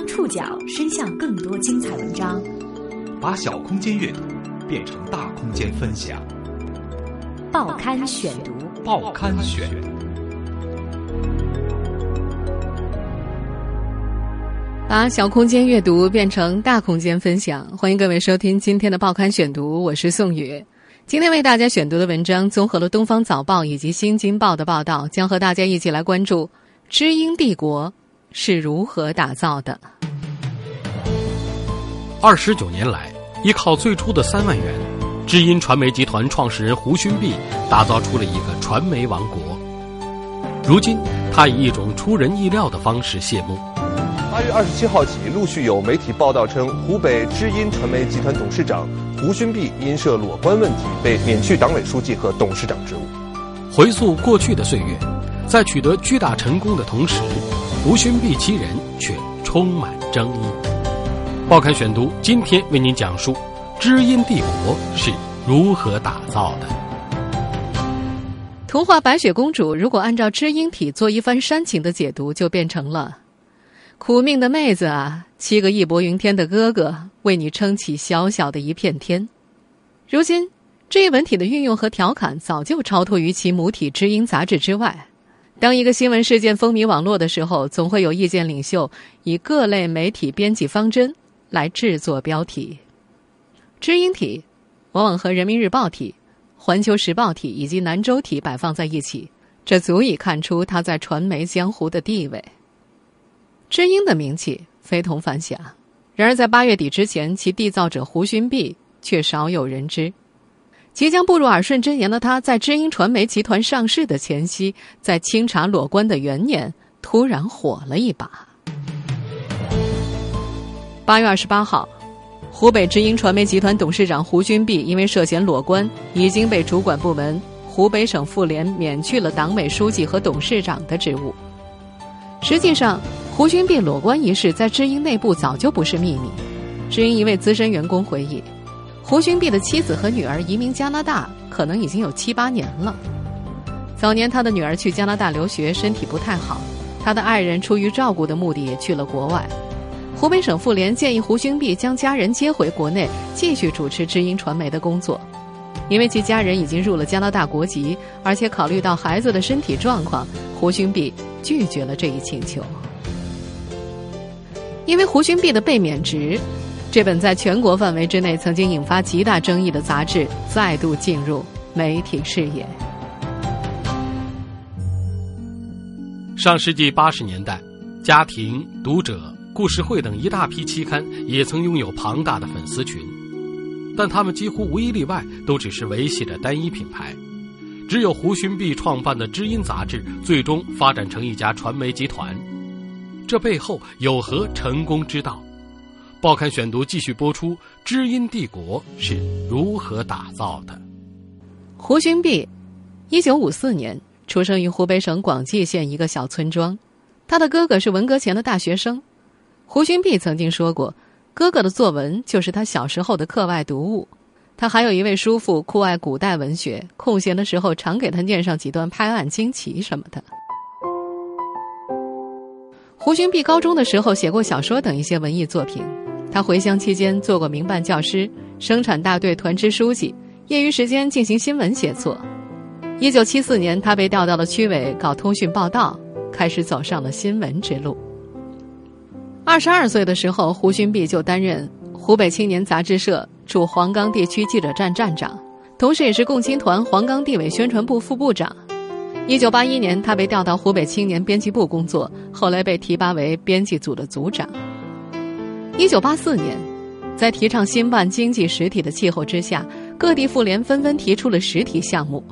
将触角伸向更多精彩文章，把小空间阅读变成大空间分享。报刊选读，报刊选。把小空间阅读变成大空间分享，欢迎各位收听今天的报刊选读，我是宋宇。今天为大家选读的文章综合了《东方早报》以及《新京报》的报道，将和大家一起来关注知音帝国。是如何打造的？二十九年来，依靠最初的三万元，知音传媒集团创始人胡勋碧打造出了一个传媒王国。如今，他以一种出人意料的方式谢幕。八月二十七号起，陆续有媒体报道称，湖北知音传媒集团董事长胡勋碧因涉裸官问题被免去党委书记和董事长职务。回溯过去的岁月，在取得巨大成功的同时。胡勋碧其人却充满争议。报刊选读今天为您讲述知音帝国是如何打造的。童话白雪公主如果按照知音体做一番煽情的解读，就变成了：苦命的妹子啊，七个义薄云天的哥哥为你撑起小小的一片天。如今这一文体的运用和调侃早就超脱于其母体知音杂志之外。当一个新闻事件风靡网络的时候，总会有意见领袖以各类媒体编辑方针来制作标题。知音体往往和人民日报体、环球时报体以及南州体摆放在一起，这足以看出它在传媒江湖的地位。知音的名气非同凡响，然而在八月底之前，其缔造者胡勋碧却少有人知。即将步入耳顺之年的他，在知音传媒集团上市的前夕，在清查裸官的元年，突然火了一把。八月二十八号，湖北知音传媒集团董事长胡军碧因为涉嫌裸官，已经被主管部门湖北省妇联免去了党委书记和董事长的职务。实际上，胡军碧裸官一事在知音内部早就不是秘密。知音一位资深员工回忆。胡勋碧的妻子和女儿移民加拿大，可能已经有七八年了。早年他的女儿去加拿大留学，身体不太好，他的爱人出于照顾的目的也去了国外。湖北省妇联建议胡勋碧将家人接回国内，继续主持知音传媒的工作，因为其家人已经入了加拿大国籍，而且考虑到孩子的身体状况，胡勋碧拒绝了这一请求。因为胡勋碧的被免职。这本在全国范围之内曾经引发极大争议的杂志，再度进入媒体视野。上世纪八十年代，《家庭》《读者》《故事会》等一大批期刊也曾拥有庞大的粉丝群，但他们几乎无一例外都只是维系着单一品牌。只有胡勋碧创办的《知音》杂志，最终发展成一家传媒集团。这背后有何成功之道？报刊选读继续播出，《知音帝国是如何打造的》。胡勋弼，一九五四年出生于湖北省广济县一个小村庄，他的哥哥是文革前的大学生。胡勋弼曾经说过，哥哥的作文就是他小时候的课外读物。他还有一位叔父，酷爱古代文学，空闲的时候常给他念上几段拍案惊奇什么的。胡勋弼高中的时候写过小说等一些文艺作品。他回乡期间做过民办教师、生产大队团支书记，业余时间进行新闻写作。一九七四年，他被调到了区委搞通讯报道，开始走上了新闻之路。二十二岁的时候，胡勋碧就担任湖北青年杂志社驻黄冈地区记者站站长，同时也是共青团黄冈地委宣传部副部长。一九八一年，他被调到湖北青年编辑部工作，后来被提拔为编辑组的组长。一九八四年，在提倡新办经济实体的气候之下，各地妇联纷纷提出了实体项目。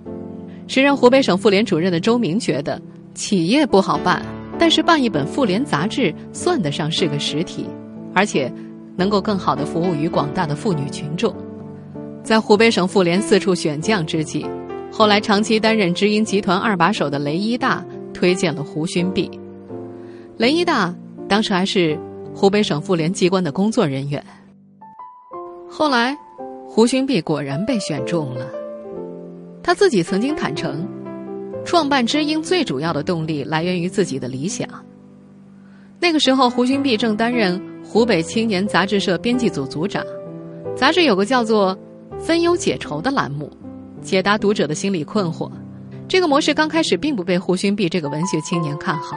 时任湖北省妇联主任的周明觉得，企业不好办，但是办一本妇联杂志算得上是个实体，而且能够更好的服务于广大的妇女群众。在湖北省妇联四处选将之际，后来长期担任知音集团二把手的雷一大推荐了胡勋碧。雷一大当时还是。湖北省妇联机关的工作人员。后来，胡勋碧果然被选中了。他自己曾经坦诚，创办知音最主要的动力来源于自己的理想。那个时候，胡勋弼正担任湖北青年杂志社编辑组组长，杂志有个叫做“分忧解愁”的栏目，解答读者的心理困惑。这个模式刚开始并不被胡勋弼这个文学青年看好。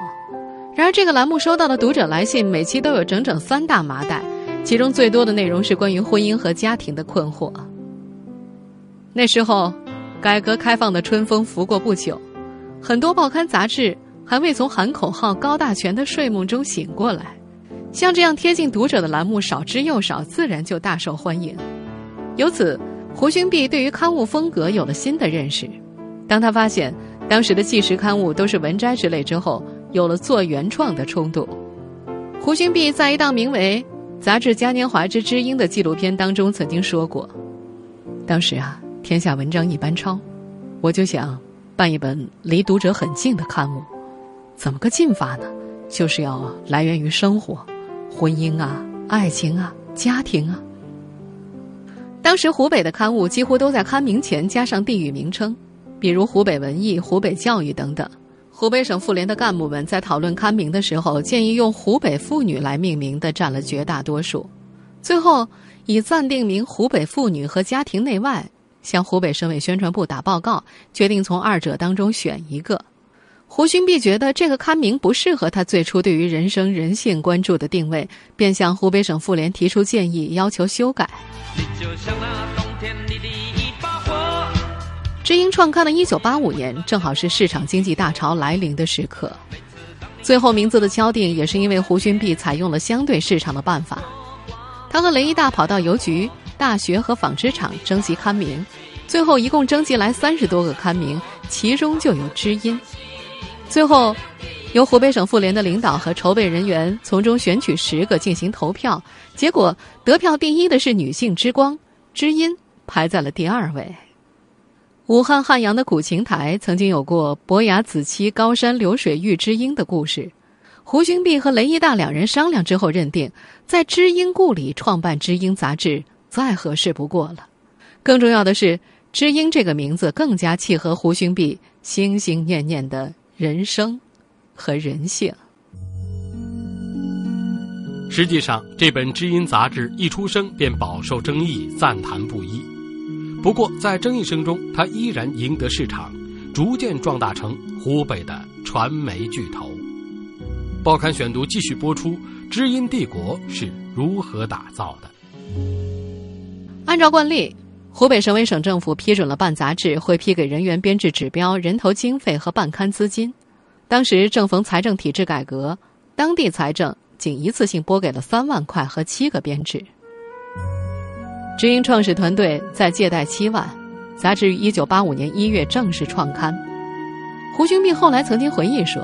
然而，这个栏目收到的读者来信，每期都有整整三大麻袋，其中最多的内容是关于婚姻和家庭的困惑。那时候，改革开放的春风拂过不久，很多报刊杂志还未从喊口号、高大全的睡梦中醒过来。像这样贴近读者的栏目少之又少，自然就大受欢迎。由此，胡勋弼对于刊物风格有了新的认识。当他发现当时的纪实刊物都是文摘之类之后，有了做原创的冲动。胡勋弼在一档名为《杂志嘉年华之知音》的纪录片当中曾经说过：“当时啊，天下文章一般抄，我就想办一本离读者很近的刊物。怎么个近法呢？就是要来源于生活，婚姻啊、爱情啊、家庭啊。当时湖北的刊物几乎都在刊名前加上地域名称。”比如湖北文艺、湖北教育等等，湖北省妇联的干部们在讨论刊名的时候，建议用湖北妇女来命名的占了绝大多数。最后以暂定名湖北妇女和家庭内外，向湖北省委宣传部打报告，决定从二者当中选一个。胡勋弼觉得这个刊名不适合他最初对于人生人性关注的定位，便向湖北省妇联提出建议，要求修改。你就像那冬天里的知音创刊的一九八五年，正好是市场经济大潮来临的时刻。最后名字的敲定，也是因为胡勋弼采用了相对市场的办法。他和雷一大跑到邮局、大学和纺织厂征集刊名，最后一共征集来三十多个刊名，其中就有知音。最后，由湖北省妇联的领导和筹备人员从中选取十个进行投票，结果得票第一的是女性之光，知音排在了第二位。武汉汉阳的古琴台曾经有过“伯牙子期高山流水遇知音”的故事。胡勋弼和雷一大两人商量之后，认定在知音故里创办《知音》杂志再合适不过了。更重要的是，“知音”这个名字更加契合胡勋弼心心念念的人生和人性。实际上，这本《知音》杂志一出生便饱受争议，赞叹不一。不过，在争议声中，他依然赢得市场，逐渐壮大成湖北的传媒巨头。报刊选读继续播出：知音帝国是如何打造的？按照惯例，湖北省委省政府批准了办杂志，会批给人员编制指标、人头经费和办刊资金。当时正逢财政体制改革，当地财政仅一次性拨给了三万块和七个编制。知音创始团队在借贷七万，杂志于一九八五年一月正式创刊。胡勋弼后来曾经回忆说：“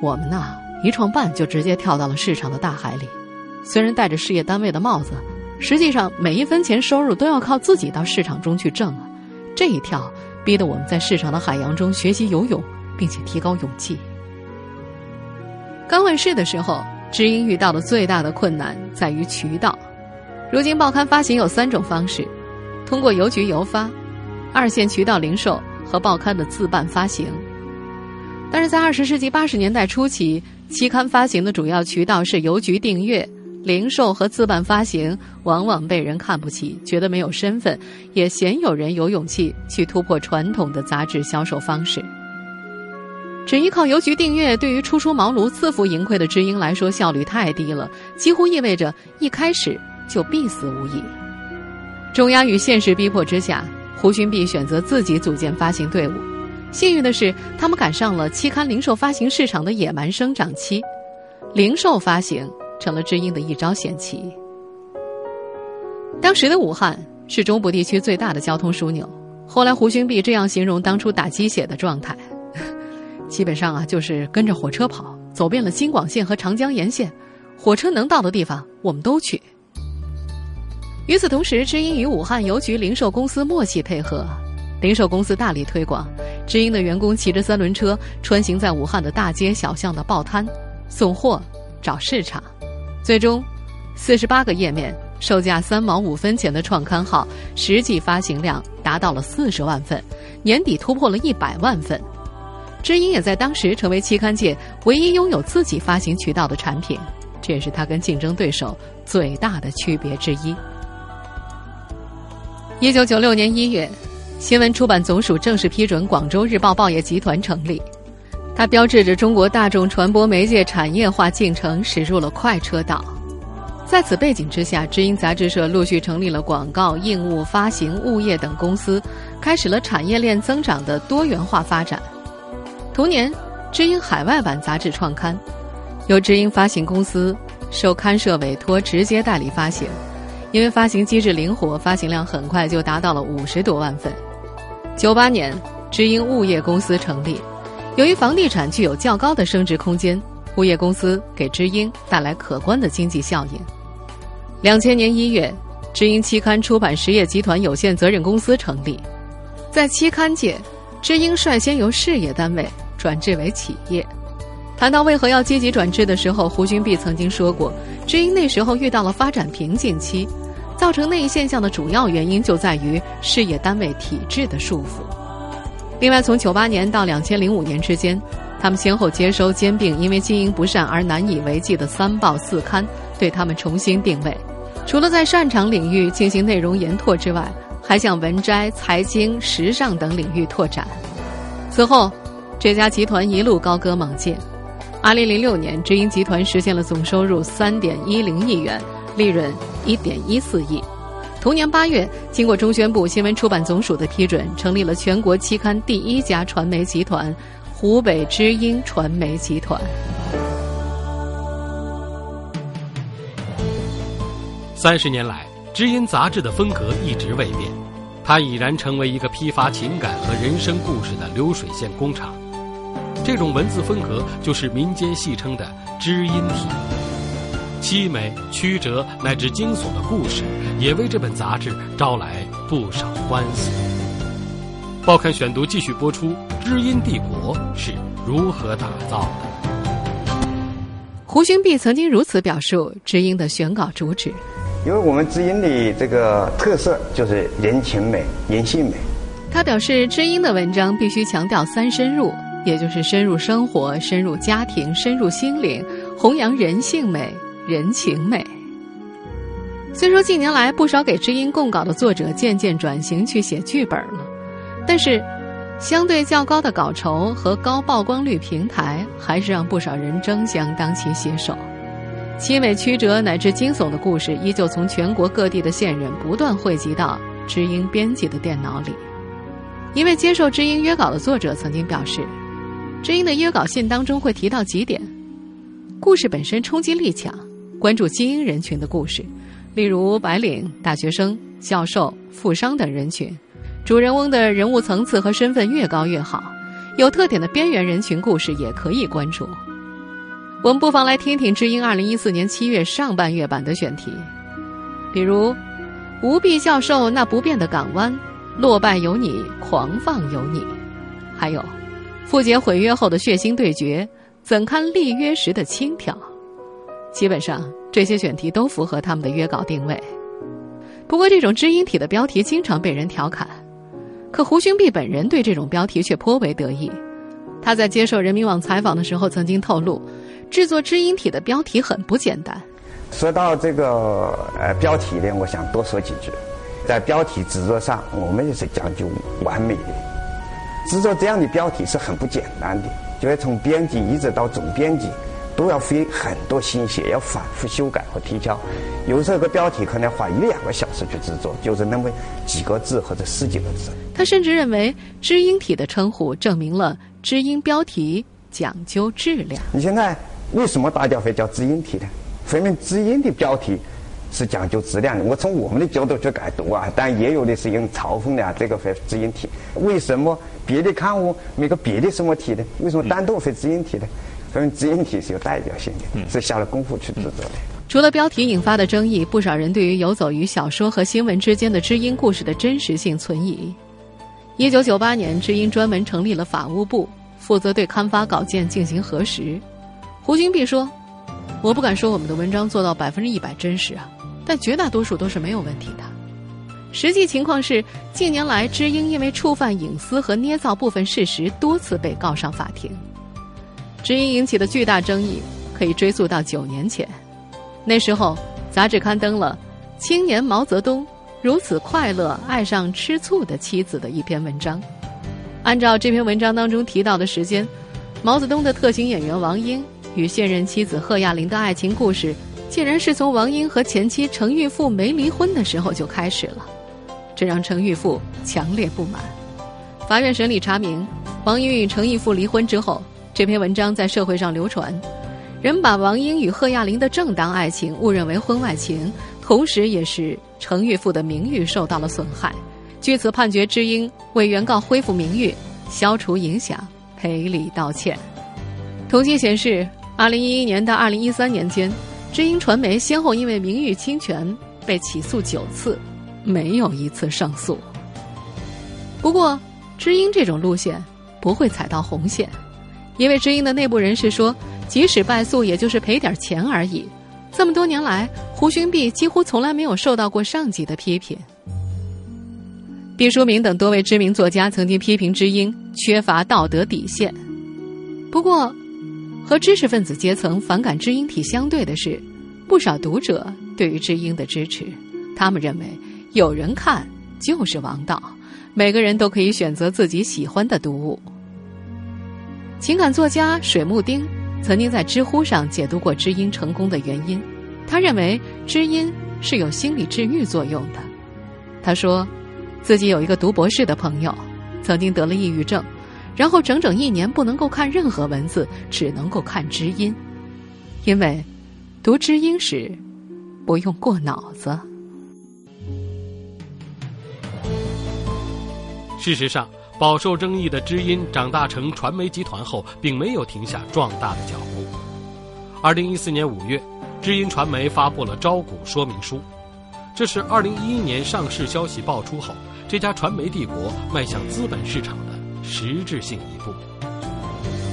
我们呐，一创办就直接跳到了市场的大海里。虽然戴着事业单位的帽子，实际上每一分钱收入都要靠自己到市场中去挣啊。这一跳，逼得我们在市场的海洋中学习游泳，并且提高勇气。”刚问世的时候，知音遇到的最大的困难在于渠道。如今报刊发行有三种方式：通过邮局邮发、二线渠道零售和报刊的自办发行。但是在二十世纪八十年代初期，期刊发行的主要渠道是邮局订阅、零售和自办发行，往往被人看不起，觉得没有身份，也鲜有人有勇气去突破传统的杂志销售方式。只依靠邮局订阅，对于初出茅庐、自负盈亏的知音来说，效率太低了，几乎意味着一开始。就必死无疑。重压与现实逼迫之下，胡勋弼选择自己组建发行队伍。幸运的是，他们赶上了期刊零售发行市场的野蛮生长期，零售发行成了知音的一招险棋。当时的武汉是中部地区最大的交通枢纽。后来，胡勋弼这样形容当初打鸡血的状态：基本上啊，就是跟着火车跑，走遍了京广线和长江沿线，火车能到的地方我们都去。与此同时，知音与武汉邮局零售公司默契配合，零售公司大力推广。知音的员工骑着三轮车穿行在武汉的大街小巷的报摊，送货、找市场。最终，四十八个页面、售价三毛五分钱的创刊号，实际发行量达到了四十万份，年底突破了一百万份。知音也在当时成为期刊界唯一拥有自己发行渠道的产品，这也是它跟竞争对手最大的区别之一。一九九六年一月，新闻出版总署正式批准广州日报报业集团成立，它标志着中国大众传播媒介产业化进程驶入了快车道。在此背景之下，知音杂志社陆续成立了广告、印务、发行、物业等公司，开始了产业链增长的多元化发展。同年，知音海外版杂志创刊，由知音发行公司受刊社委托直接代理发行。因为发行机制灵活，发行量很快就达到了五十多万份。九八年，知音物业公司成立。由于房地产具有较高的升值空间，物业公司给知音带来可观的经济效应。两千年一月，知音期刊出版实业集团有限责任公司成立。在期刊界，知音率先由事业单位。转制为企业。谈到为何要积极转制的时候，胡勋弼曾经说过：“知音那时候遇到了发展瓶颈期，造成那一现象的主要原因就在于事业单位体制的束缚。”另外，从九八年到两千零五年之间，他们先后接收兼并因为经营不善而难以为继的三报四刊，对他们重新定位。除了在擅长领域进行内容研拓之外，还向文摘、财经、时尚等领域拓展。此后。这家集团一路高歌猛进。二零零六年，知音集团实现了总收入三点一零亿元，利润一点一四亿。同年八月，经过中宣部新闻出版总署的批准，成立了全国期刊第一家传媒集团——湖北知音传媒集团。三十年来，知音杂志的风格一直未变，它已然成为一个批发情感和人生故事的流水线工厂。这种文字风格就是民间戏称的“知音体”，凄美、曲折乃至惊悚的故事，也为这本杂志招来不少欢喜。报刊选读继续播出：知音帝国是如何打造的？胡勋弼曾经如此表述知音的选稿主旨：因为我们知音的这个特色就是人情美、人性美。他表示，知音的文章必须强调三深入。也就是深入生活、深入家庭、深入心灵，弘扬人性美、人情美。虽说近年来不少给知音供稿的作者渐渐转型去写剧本了，但是相对较高的稿酬和高曝光率平台，还是让不少人争相当其写手。凄美曲折乃至惊悚的故事，依旧从全国各地的线人不断汇集到知音编辑的电脑里。一位接受知音约稿的作者曾经表示。知音的约稿信当中会提到几点：故事本身冲击力强，关注精英人群的故事，例如白领、大学生、教授、富商等人群；主人翁的人物层次和身份越高越好。有特点的边缘人群故事也可以关注。我们不妨来听听知音二零一四年七月上半月版的选题，比如吴碧教授那不变的港湾，落败有你，狂放有你，还有。傅杰毁约后的血腥对决，怎堪立约时的轻佻？基本上这些选题都符合他们的约稿定位。不过，这种知音体的标题经常被人调侃，可胡勋弼本人对这种标题却颇为得意。他在接受人民网采访的时候曾经透露，制作知音体的标题很不简单。说到这个呃标题呢，我想多说几句。在标题制作上，我们也是讲究完美的。制作这样的标题是很不简单的，就要从编辑一直到总编辑，都要费很多心血，要反复修改和提交。有时候个标题可能花一两个小时去制作，就是那么几个字或者十几个字。他甚至认为“知音体”的称呼证明了知音标题讲究质量。你现在为什么大家会叫知音体呢？说明知音的标题。是讲究质量的。我从我们的角度去改读啊，但也有的是用嘲讽的啊。这个会知音体，为什么别的刊物没个别的什么体呢？为什么单独会知音体呢？说明知音体是有代表性的，是下了功夫去制作的。除了标题引发的争议，不少人对于游走于小说和新闻之间的知音故事的真实性存疑。一九九八年，知音专门成立了法务部，负责对刊发稿件进行核实。胡金碧说：“我不敢说我们的文章做到百分之一百真实啊。”但绝大多数都是没有问题的。实际情况是，近年来知音因为触犯隐私和捏造部分事实，多次被告上法庭。知音引起的巨大争议可以追溯到九年前，那时候杂志刊登了《青年毛泽东如此快乐爱上吃醋的妻子》的一篇文章。按照这篇文章当中提到的时间，毛泽东的特型演员王英与现任妻子贺亚玲的爱情故事，竟然是从王英和前妻程玉富没离婚的时候就开始了。这让程玉富强烈不满。法院审理查明，王英与程玉富离婚之后，这篇文章在社会上流传，人把王英与贺亚玲的正当爱情误认为婚外情，同时也是程玉富的名誉受到了损害。据此判决，知音为原告恢复名誉、消除影响、赔礼道歉。统计显示，二零一一年到二零一三年间，知音传媒先后因为名誉侵权被起诉九次。没有一次胜诉。不过，知音这种路线不会踩到红线，因为知音的内部人士说，即使败诉，也就是赔点钱而已。这么多年来，胡勋碧几乎从来没有受到过上级的批评。毕淑敏等多位知名作家曾经批评知音缺乏道德底线。不过，和知识分子阶层反感知音体相对的是，不少读者对于知音的支持，他们认为。有人看就是王道，每个人都可以选择自己喜欢的读物。情感作家水木丁曾经在知乎上解读过知音成功的原因，他认为知音是有心理治愈作用的。他说，自己有一个读博士的朋友，曾经得了抑郁症，然后整整一年不能够看任何文字，只能够看知音，因为读知音时不用过脑子。事实上，饱受争议的知音长大成传媒集团后，并没有停下壮大的脚步。二零一四年五月，知音传媒发布了招股说明书，这是二零一一年上市消息爆出后，这家传媒帝国迈向资本市场的实质性一步。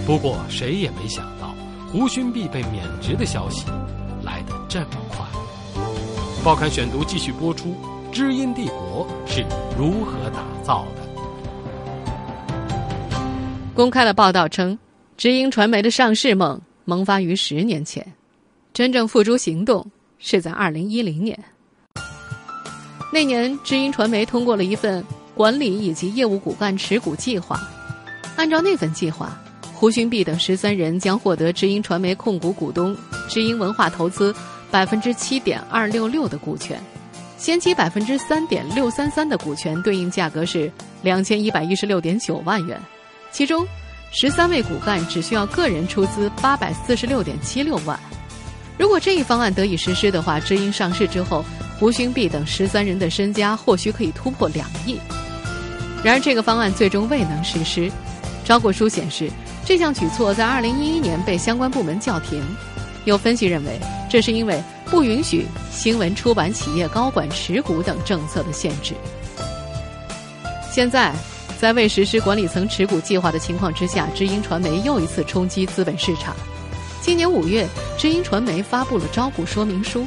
不过，谁也没想到胡勋碧被免职的消息来得这么快。报刊选读继续播出：知音帝国是如何打造的？公开了报道称，知音传媒的上市梦萌发于十年前，真正付诸行动是在二零一零年。那年，知音传媒通过了一份管理以及业务骨干持股计划。按照那份计划，胡勋碧等十三人将获得知音传媒控股股东知音文化投资百分之七点二六六的股权，先期百分之三点六三三的股权对应价格是两千一百一十六点九万元。其中，十三位骨干只需要个人出资八百四十六点七六万。如果这一方案得以实施的话，知音上市之后，胡勋碧等十三人的身家或许可以突破两亿。然而，这个方案最终未能实施。招股书显示，这项举措在二零一一年被相关部门叫停。有分析认为，这是因为不允许新闻出版企业高管持股等政策的限制。现在。在未实施管理层持股计划的情况之下，知音传媒又一次冲击资本市场。今年五月，知音传媒发布了招股说明书，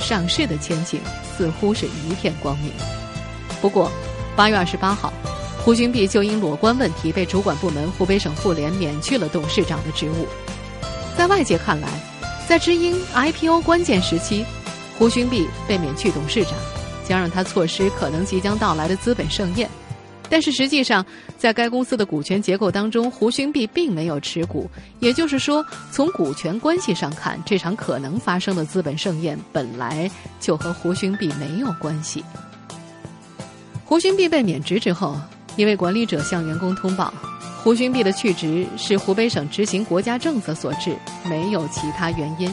上市的前景似乎是一片光明。不过，八月二十八号，胡军碧就因裸官问题被主管部门湖北省妇联免去了董事长的职务。在外界看来，在知音 IPO 关键时期，胡军碧被免去董事长，将让他错失可能即将到来的资本盛宴。但是实际上，在该公司的股权结构当中，胡勋碧并没有持股。也就是说，从股权关系上看，这场可能发生的资本盛宴本来就和胡勋碧没有关系。胡勋碧被免职之后，一位管理者向员工通报，胡勋碧的去职是湖北省执行国家政策所致，没有其他原因。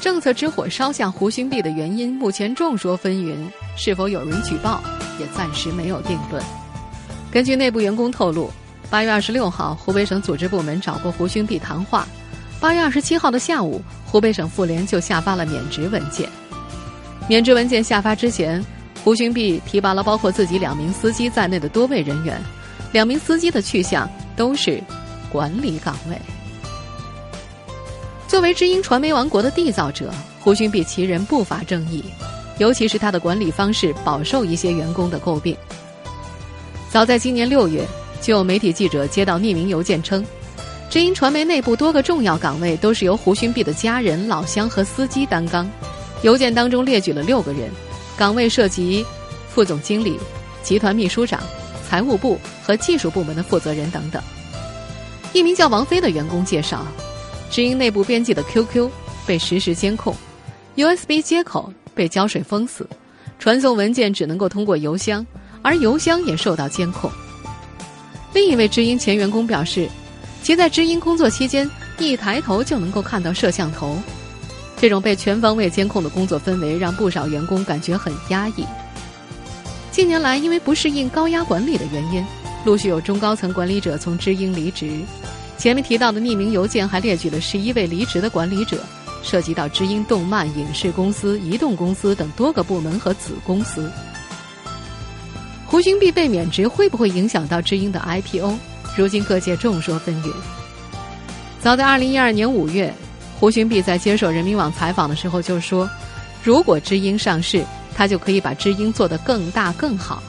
政策之火烧向胡勋碧的原因，目前众说纷纭，是否有人举报，也暂时没有定论。根据内部员工透露，八月二十六号，湖北省组织部门找过胡勋碧谈话。八月二十七号的下午，湖北省妇联就下发了免职文件。免职文件下发之前，胡勋碧提拔了包括自己两名司机在内的多位人员，两名司机的去向都是管理岗位。作为知音传媒王国的缔造者，胡勋碧其人不乏争议。尤其是他的管理方式饱受一些员工的诟病。早在今年六月，就有媒体记者接到匿名邮件称，知音传媒内部多个重要岗位都是由胡勋碧的家人、老乡和司机担纲。邮件当中列举了六个人，岗位涉及副总经理、集团秘书长、财务部和技术部门的负责人等等。一名叫王飞的员工介绍，知音内部编辑的 QQ 被实时监控，USB 接口被胶水封死，传送文件只能够通过邮箱。而邮箱也受到监控。另一位知音前员工表示，其在知音工作期间，一抬头就能够看到摄像头。这种被全方位监控的工作氛围，让不少员工感觉很压抑。近年来，因为不适应高压管理的原因，陆续有中高层管理者从知音离职。前面提到的匿名邮件还列举了十一位离职的管理者，涉及到知音动漫、影视公司、移动公司等多个部门和子公司。胡勋碧被免职会不会影响到知音的 IPO？如今各界众说纷纭。早在二零一二年五月，胡勋碧在接受人民网采访的时候就说：“如果知音上市，他就可以把知音做得更大更好。”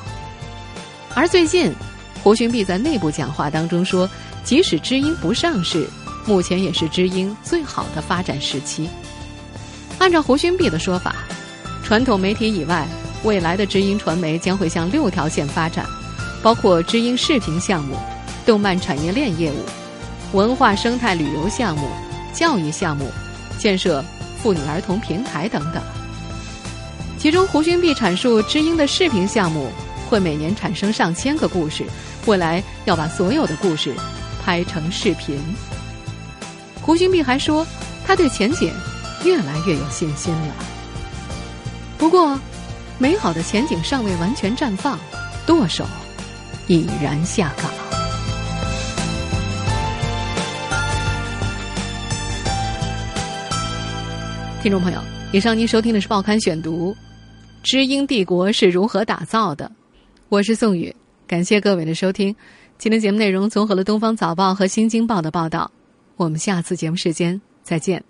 而最近，胡勋碧在内部讲话当中说：“即使知音不上市，目前也是知音最好的发展时期。”按照胡勋碧的说法，传统媒体以外。未来的知音传媒将会向六条线发展，包括知音视频项目、动漫产业链业务、文化生态旅游项目、教育项目、建设妇女儿童平台等等。其中，胡勋碧阐述，知音的视频项目会每年产生上千个故事，未来要把所有的故事拍成视频。胡勋碧还说，他对前景越来越有信心了。不过，美好的前景尚未完全绽放，舵手已然下岗。听众朋友，以上您收听的是《报刊选读》，知音帝国是如何打造的？我是宋宇，感谢各位的收听。今天节目内容综合了《东方早报》和《新京报》的报道。我们下次节目时间再见。